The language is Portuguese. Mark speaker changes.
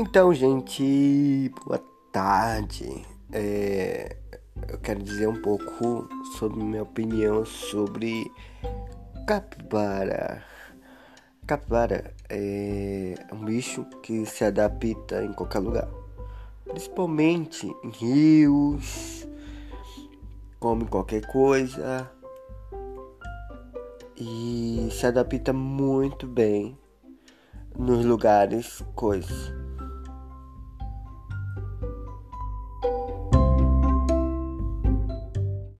Speaker 1: Então, gente, boa tarde. É, eu quero dizer um pouco sobre minha opinião sobre capivara. Capivara é um bicho que se adapta em qualquer lugar, principalmente em rios, come qualquer coisa e se adapta muito bem nos lugares coisas you